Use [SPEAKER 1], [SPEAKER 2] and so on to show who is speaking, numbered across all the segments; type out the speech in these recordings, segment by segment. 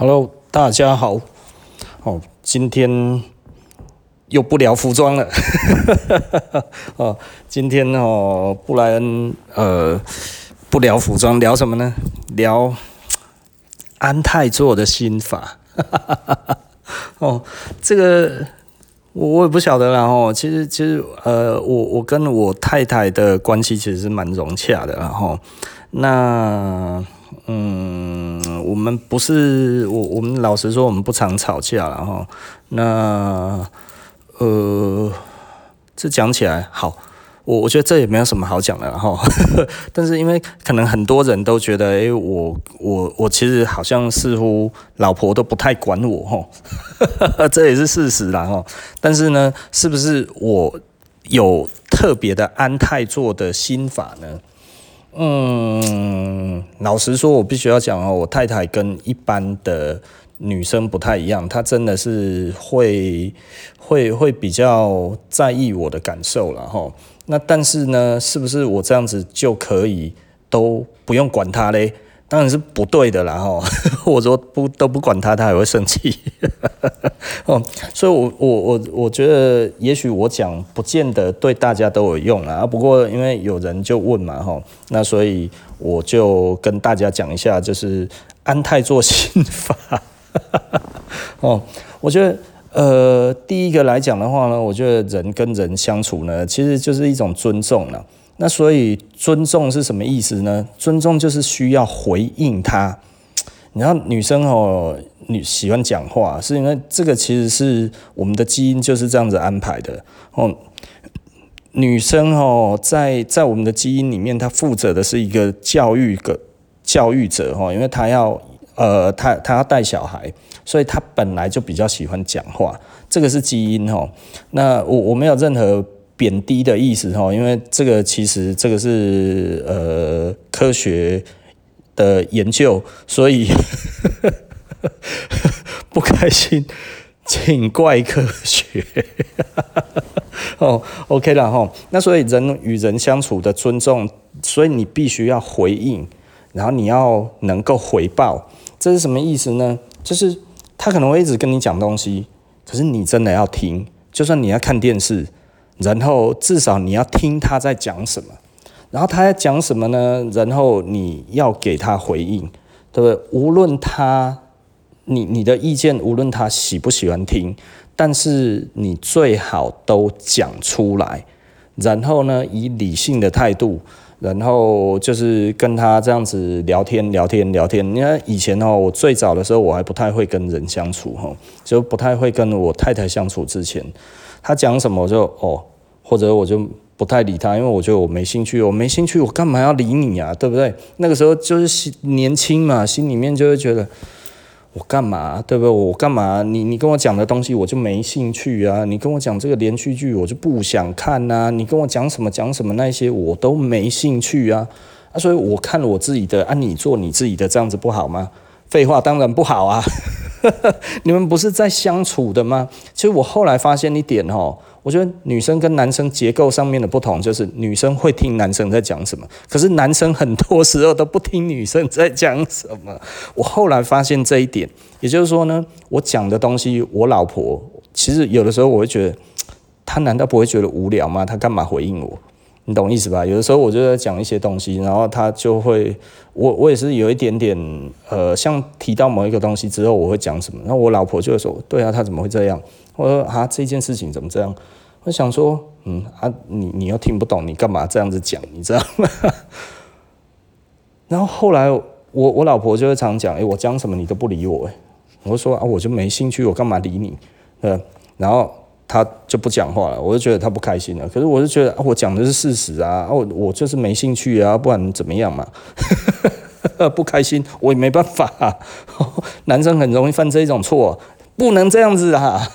[SPEAKER 1] Hello，大家好。哦，今天又不聊服装了。哦，今天哦，布莱恩呃不聊服装，聊什么呢？聊安泰座的心法。哦，这个我我也不晓得啦。哦，其实其实呃，我我跟我太太的关系其实是蛮融洽的。然后那。嗯，我们不是我，我们老实说，我们不常吵架了哈。那呃，这讲起来好，我我觉得这也没有什么好讲的哈。但是因为可能很多人都觉得，哎，我我我其实好像似乎老婆都不太管我哈，这也是事实啦哈。但是呢，是不是我有特别的安泰座的心法呢？嗯，老实说，我必须要讲哦，我太太跟一般的女生不太一样，她真的是会会会比较在意我的感受了哈。那但是呢，是不是我这样子就可以都不用管她嘞？当然是不对的啦哈！我说不都不管他，他还会生气 哦。所以我，我我我我觉得，也许我讲不见得对大家都有用啊。不过，因为有人就问嘛哈，那所以我就跟大家讲一下，就是安泰做心法 哦。我觉得，呃，第一个来讲的话呢，我觉得人跟人相处呢，其实就是一种尊重了。那所以尊重是什么意思呢？尊重就是需要回应他。你知道女生哦，女喜欢讲话，是因为这个其实是我们的基因就是这样子安排的哦。女生哦，在在我们的基因里面，她负责的是一个教育个教育者哦，因为她要呃，她她要带小孩，所以她本来就比较喜欢讲话，这个是基因哦。那我我没有任何。贬低的意思哈，因为这个其实这个是呃科学的研究，所以 不开心请怪科学哦。OK 了哈，那所以人与人相处的尊重，所以你必须要回应，然后你要能够回报，这是什么意思呢？就是他可能会一直跟你讲东西，可是你真的要听，就算你要看电视。然后至少你要听他在讲什么，然后他在讲什么呢？然后你要给他回应，对不对？无论他，你你的意见，无论他喜不喜欢听，但是你最好都讲出来。然后呢，以理性的态度，然后就是跟他这样子聊天聊天聊天。你看以前哦，我最早的时候我还不太会跟人相处哈，就不太会跟我太太相处之前。他讲什么我就哦，或者我就不太理他，因为我觉得我没兴趣，我没兴趣，我干嘛要理你啊？对不对？那个时候就是年轻嘛，心里面就会觉得我干嘛？对不对？我干嘛？你你跟我讲的东西我就没兴趣啊！你跟我讲这个连续剧我就不想看呐！你跟我讲什么讲什么那些我都没兴趣啊！啊，所以我看了我自己的，啊，你做你自己的，这样子不好吗？废话，当然不好啊！你们不是在相处的吗？其实我后来发现一点哦，我觉得女生跟男生结构上面的不同，就是女生会听男生在讲什么，可是男生很多时候都不听女生在讲什么。我后来发现这一点，也就是说呢，我讲的东西，我老婆其实有的时候我会觉得，她难道不会觉得无聊吗？她干嘛回应我？你懂意思吧？有的时候我就在讲一些东西，然后他就会，我我也是有一点点，呃，像提到某一个东西之后，我会讲什么，然后我老婆就会说，对啊，他怎么会这样？我说啊，这件事情怎么这样？我想说，嗯啊，你你又听不懂，你干嘛这样子讲？你知道吗？然后后来我我老婆就会常讲，哎，我讲什么你都不理我，哎，我说啊，我就没兴趣，我干嘛理你？呃，然后。他就不讲话了，我就觉得他不开心了。可是我就觉得，我讲的是事实啊，我我就是没兴趣啊，不然怎么样嘛？不开心，我也没办法啊。男生很容易犯这一种错，不能这样子啊。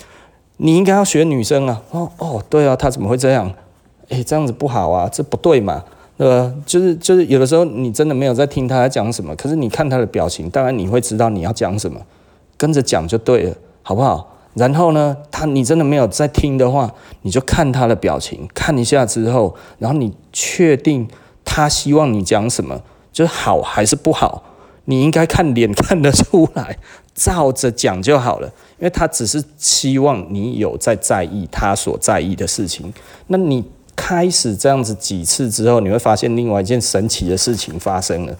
[SPEAKER 1] 你应该要学女生啊。哦哦，对啊，他怎么会这样？诶，这样子不好啊，这不对嘛，对吧？就是就是，有的时候你真的没有在听他在讲什么，可是你看他的表情，当然你会知道你要讲什么，跟着讲就对了，好不好？然后呢，他你真的没有在听的话，你就看他的表情，看一下之后，然后你确定他希望你讲什么，就是好还是不好，你应该看脸看得出来，照着讲就好了，因为他只是希望你有在在意他所在意的事情。那你开始这样子几次之后，你会发现另外一件神奇的事情发生了，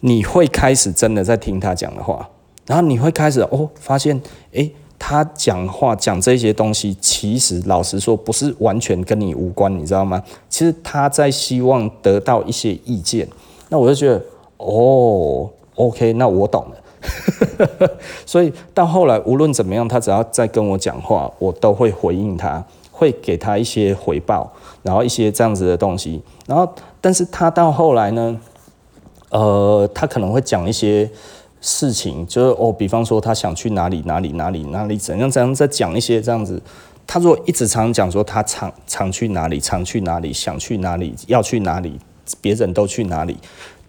[SPEAKER 1] 你会开始真的在听他讲的话，然后你会开始哦，发现诶，他讲话讲这些东西，其实老实说不是完全跟你无关，你知道吗？其实他在希望得到一些意见，那我就觉得。哦，OK，那我懂了。所以到后来，无论怎么样，他只要再跟我讲话，我都会回应他，会给他一些回报，然后一些这样子的东西。然后，但是他到后来呢，呃，他可能会讲一些事情，就是哦，比方说他想去哪里，哪里，哪里，哪里，怎样怎样，再讲一些这样子。他如果一直常讲说他常常去哪里，常去哪里，想去哪里，要去哪里，别人都去哪里。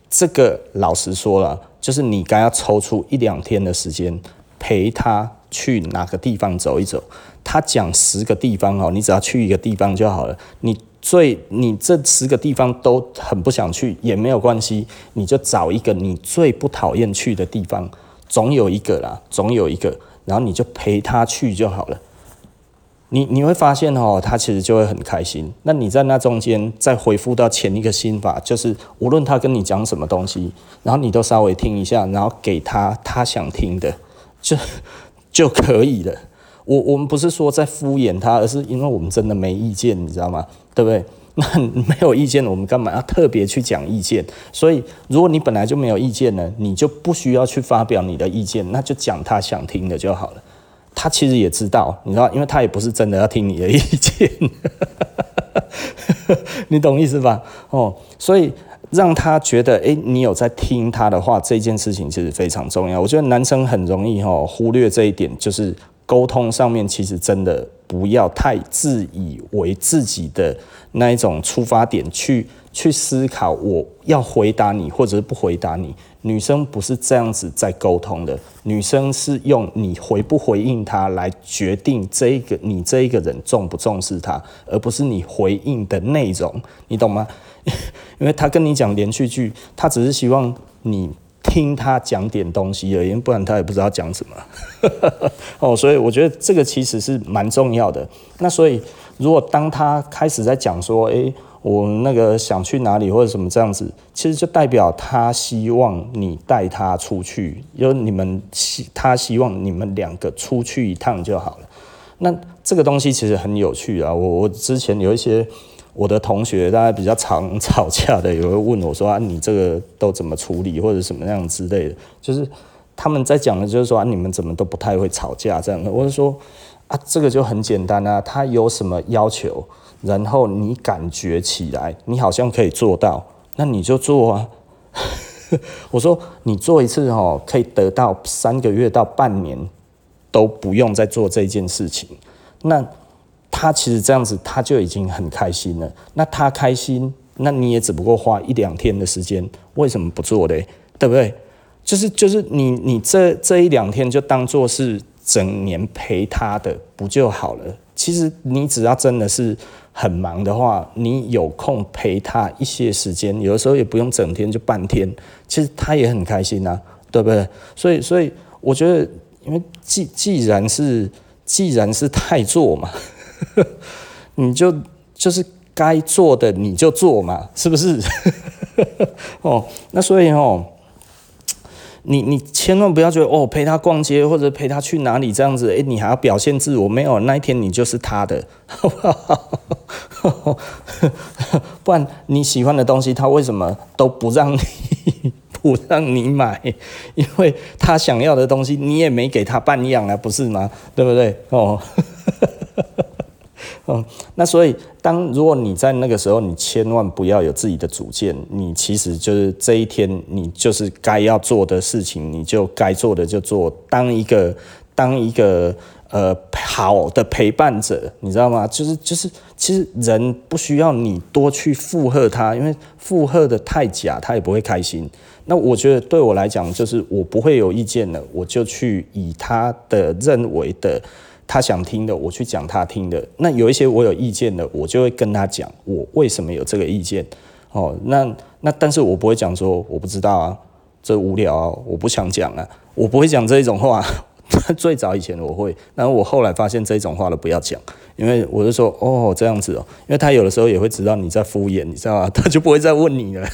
[SPEAKER 1] 这个老实说了，就是你该要抽出一两天的时间陪他去哪个地方走一走。他讲十个地方哦，你只要去一个地方就好了。你最你这十个地方都很不想去也没有关系，你就找一个你最不讨厌去的地方，总有一个啦，总有一个，然后你就陪他去就好了。你你会发现哦，他其实就会很开心。那你在那中间再回复到前一个心法，就是无论他跟你讲什么东西，然后你都稍微听一下，然后给他他想听的，就 就可以了。我我们不是说在敷衍他，而是因为我们真的没意见，你知道吗？对不对？那没有意见，我们干嘛要特别去讲意见？所以如果你本来就没有意见呢，你就不需要去发表你的意见，那就讲他想听的就好了。他其实也知道，你知道，因为他也不是真的要听你的意见，你懂意思吧？哦，所以让他觉得，诶，你有在听他的话，这件事情其实非常重要。我觉得男生很容易哈忽略这一点，就是沟通上面其实真的不要太自以为自己的那一种出发点去去思考，我要回答你，或者是不回答你。女生不是这样子在沟通的，女生是用你回不回应她来决定这一个你这一个人重不重视她，而不是你回应的内容，你懂吗？因为他跟你讲连续剧，他只是希望你听他讲点东西而已，不然他也不知道讲什么。哦，所以我觉得这个其实是蛮重要的。那所以如果当他开始在讲说，诶。我那个想去哪里或者什么这样子，其实就代表他希望你带他出去，因为你们希他希望你们两个出去一趟就好了。那这个东西其实很有趣啊。我我之前有一些我的同学，大家比较常吵架的，有人问我说啊，你这个都怎么处理或者什么样之类的，就是他们在讲的就是说啊，你们怎么都不太会吵架这样的。我就说啊，这个就很简单啊，他有什么要求？然后你感觉起来，你好像可以做到，那你就做啊。我说你做一次哦，可以得到三个月到半年都不用再做这件事情。那他其实这样子他就已经很开心了。那他开心，那你也只不过花一两天的时间，为什么不做嘞？对不对？就是就是你你这这一两天就当做是整年陪他的不就好了？其实你只要真的是。很忙的话，你有空陪他一些时间，有的时候也不用整天，就半天，其实他也很开心呐，对不对？所以，所以我觉得，因为既既然是既然是太做嘛，你就就是该做的你就做嘛，是不是？哦，那所以哦。你你千万不要觉得哦，陪他逛街或者陪他去哪里这样子，诶，你还要表现自我？没有，那一天你就是他的，不好？不然你喜欢的东西，他为什么都不让你 不让你买？因为他想要的东西，你也没给他半样啊，不是吗？对不对？哦。嗯，那所以，当如果你在那个时候，你千万不要有自己的主见，你其实就是这一天，你就是该要做的事情，你就该做的就做，当一个当一个呃好的陪伴者，你知道吗？就是就是，其实人不需要你多去附和他，因为附和的太假，他也不会开心。那我觉得对我来讲，就是我不会有意见了，我就去以他的认为的。他想听的，我去讲他听的。那有一些我有意见的，我就会跟他讲我为什么有这个意见。哦，那那但是我不会讲说我不知道啊，这无聊啊，我不想讲啊，我不会讲这种话。最早以前我会，然后我后来发现这种话都不要讲，因为我就说哦这样子哦，因为他有的时候也会知道你在敷衍，你知道吗？他就不会再问你了。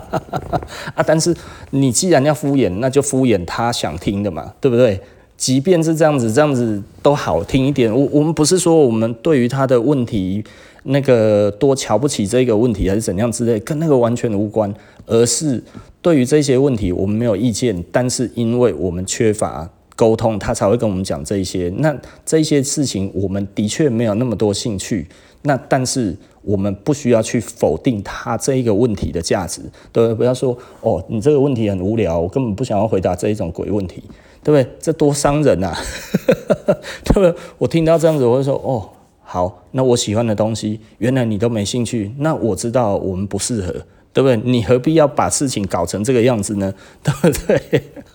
[SPEAKER 1] 啊，但是你既然要敷衍，那就敷衍他想听的嘛，对不对？即便是这样子，这样子都好听一点。我我们不是说我们对于他的问题那个多瞧不起这个问题，还是怎样之类，跟那个完全无关，而是对于这些问题我们没有意见，但是因为我们缺乏。沟通，他才会跟我们讲这一些。那这些事情，我们的确没有那么多兴趣。那但是我们不需要去否定他这一个问题的价值，对？不要说哦，你这个问题很无聊，我根本不想要回答这一种鬼问题，对不对？这多伤人啊，对不对？我听到这样子，我会说哦，好，那我喜欢的东西，原来你都没兴趣，那我知道我们不适合。对不对？你何必要把事情搞成这个样子呢？对不对？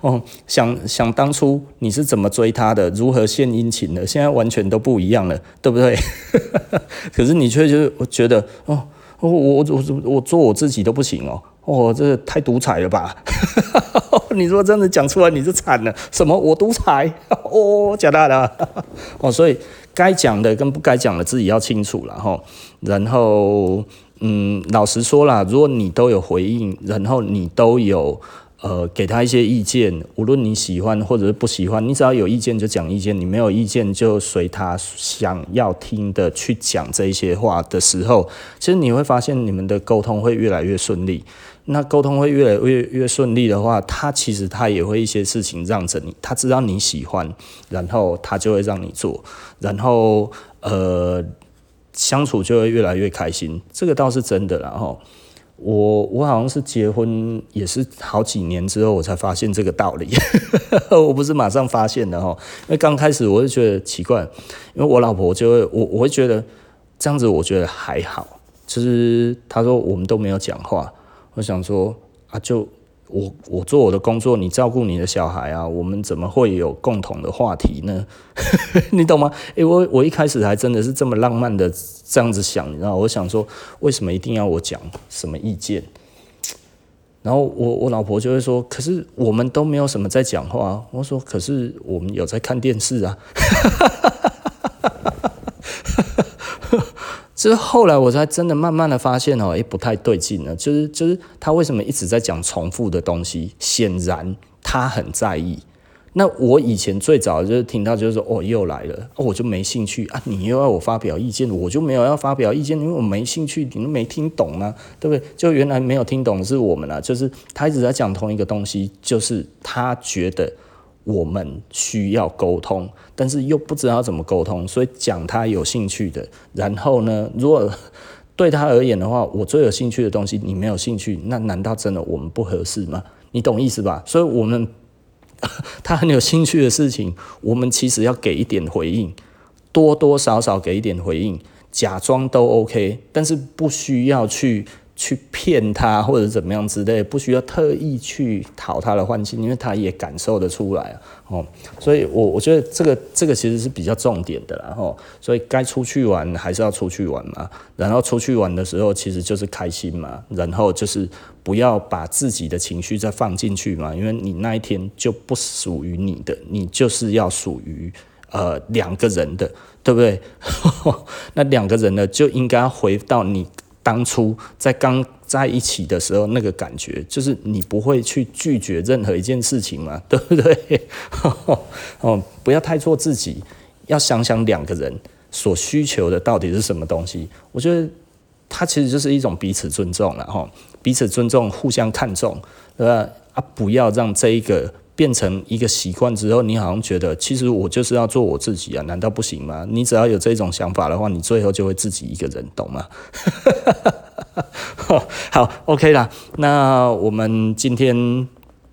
[SPEAKER 1] 哦，想想当初你是怎么追他的，如何献殷勤的，现在完全都不一样了，对不对？可是你却就是觉得，哦，我我我我做我自己都不行哦，哦，这太独裁了吧？你说真的讲出来你就惨了，什么我独裁？哦，假大的 哦，所以该讲的跟不该讲的自己要清楚了哈，然后。嗯，老实说啦，如果你都有回应，然后你都有呃给他一些意见，无论你喜欢或者是不喜欢，你只要有意见就讲意见，你没有意见就随他想要听的去讲这些话的时候，其实你会发现你们的沟通会越来越顺利。那沟通会越来越越顺利的话，他其实他也会一些事情让着你，他知道你喜欢，然后他就会让你做，然后呃。相处就会越来越开心，这个倒是真的。然后我我好像是结婚也是好几年之后我才发现这个道理，我不是马上发现的哈。因为刚开始我就觉得奇怪，因为我老婆就会我我会觉得这样子，我觉得还好。就是她说我们都没有讲话，我想说啊就。我我做我的工作，你照顾你的小孩啊，我们怎么会有共同的话题呢？你懂吗？诶、欸，我我一开始还真的是这么浪漫的这样子想，你知道，我想说，为什么一定要我讲什么意见？然后我我老婆就会说，可是我们都没有什么在讲话。我说，可是我们有在看电视啊。就是后来我才真的慢慢的发现哦，诶，不太对劲了。就是就是他为什么一直在讲重复的东西？显然他很在意。那我以前最早就是听到就是说哦又来了，哦我就没兴趣啊。你又要我发表意见，我就没有要发表意见，因为我没兴趣，你都没听懂啊，对不对？就原来没有听懂的是我们啊，就是他一直在讲同一个东西，就是他觉得。我们需要沟通，但是又不知道怎么沟通，所以讲他有兴趣的。然后呢，如果对他而言的话，我最有兴趣的东西你没有兴趣，那难道真的我们不合适吗？你懂意思吧？所以，我们他很有兴趣的事情，我们其实要给一点回应，多多少少给一点回应，假装都 OK，但是不需要去。去骗他或者怎么样之类，不需要特意去讨他的欢心，因为他也感受得出来哦。所以我我觉得这个这个其实是比较重点的啦吼。所以该出去玩还是要出去玩嘛，然后出去玩的时候其实就是开心嘛，然后就是不要把自己的情绪再放进去嘛，因为你那一天就不属于你的，你就是要属于呃两个人的，对不对？那两个人呢就应该回到你。当初在刚在一起的时候，那个感觉就是你不会去拒绝任何一件事情嘛，对不对？哦，不要太做自己，要想想两个人所需求的到底是什么东西。我觉得它其实就是一种彼此尊重了哈，彼此尊重，互相看重，对吧？啊，不要让这一个。变成一个习惯之后，你好像觉得其实我就是要做我自己啊，难道不行吗？你只要有这种想法的话，你最后就会自己一个人，懂吗？好，OK 啦，那我们今天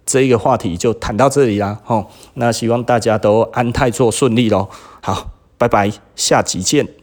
[SPEAKER 1] 这一个话题就谈到这里啦。吼，那希望大家都安泰做顺利喽。好，拜拜，下集见。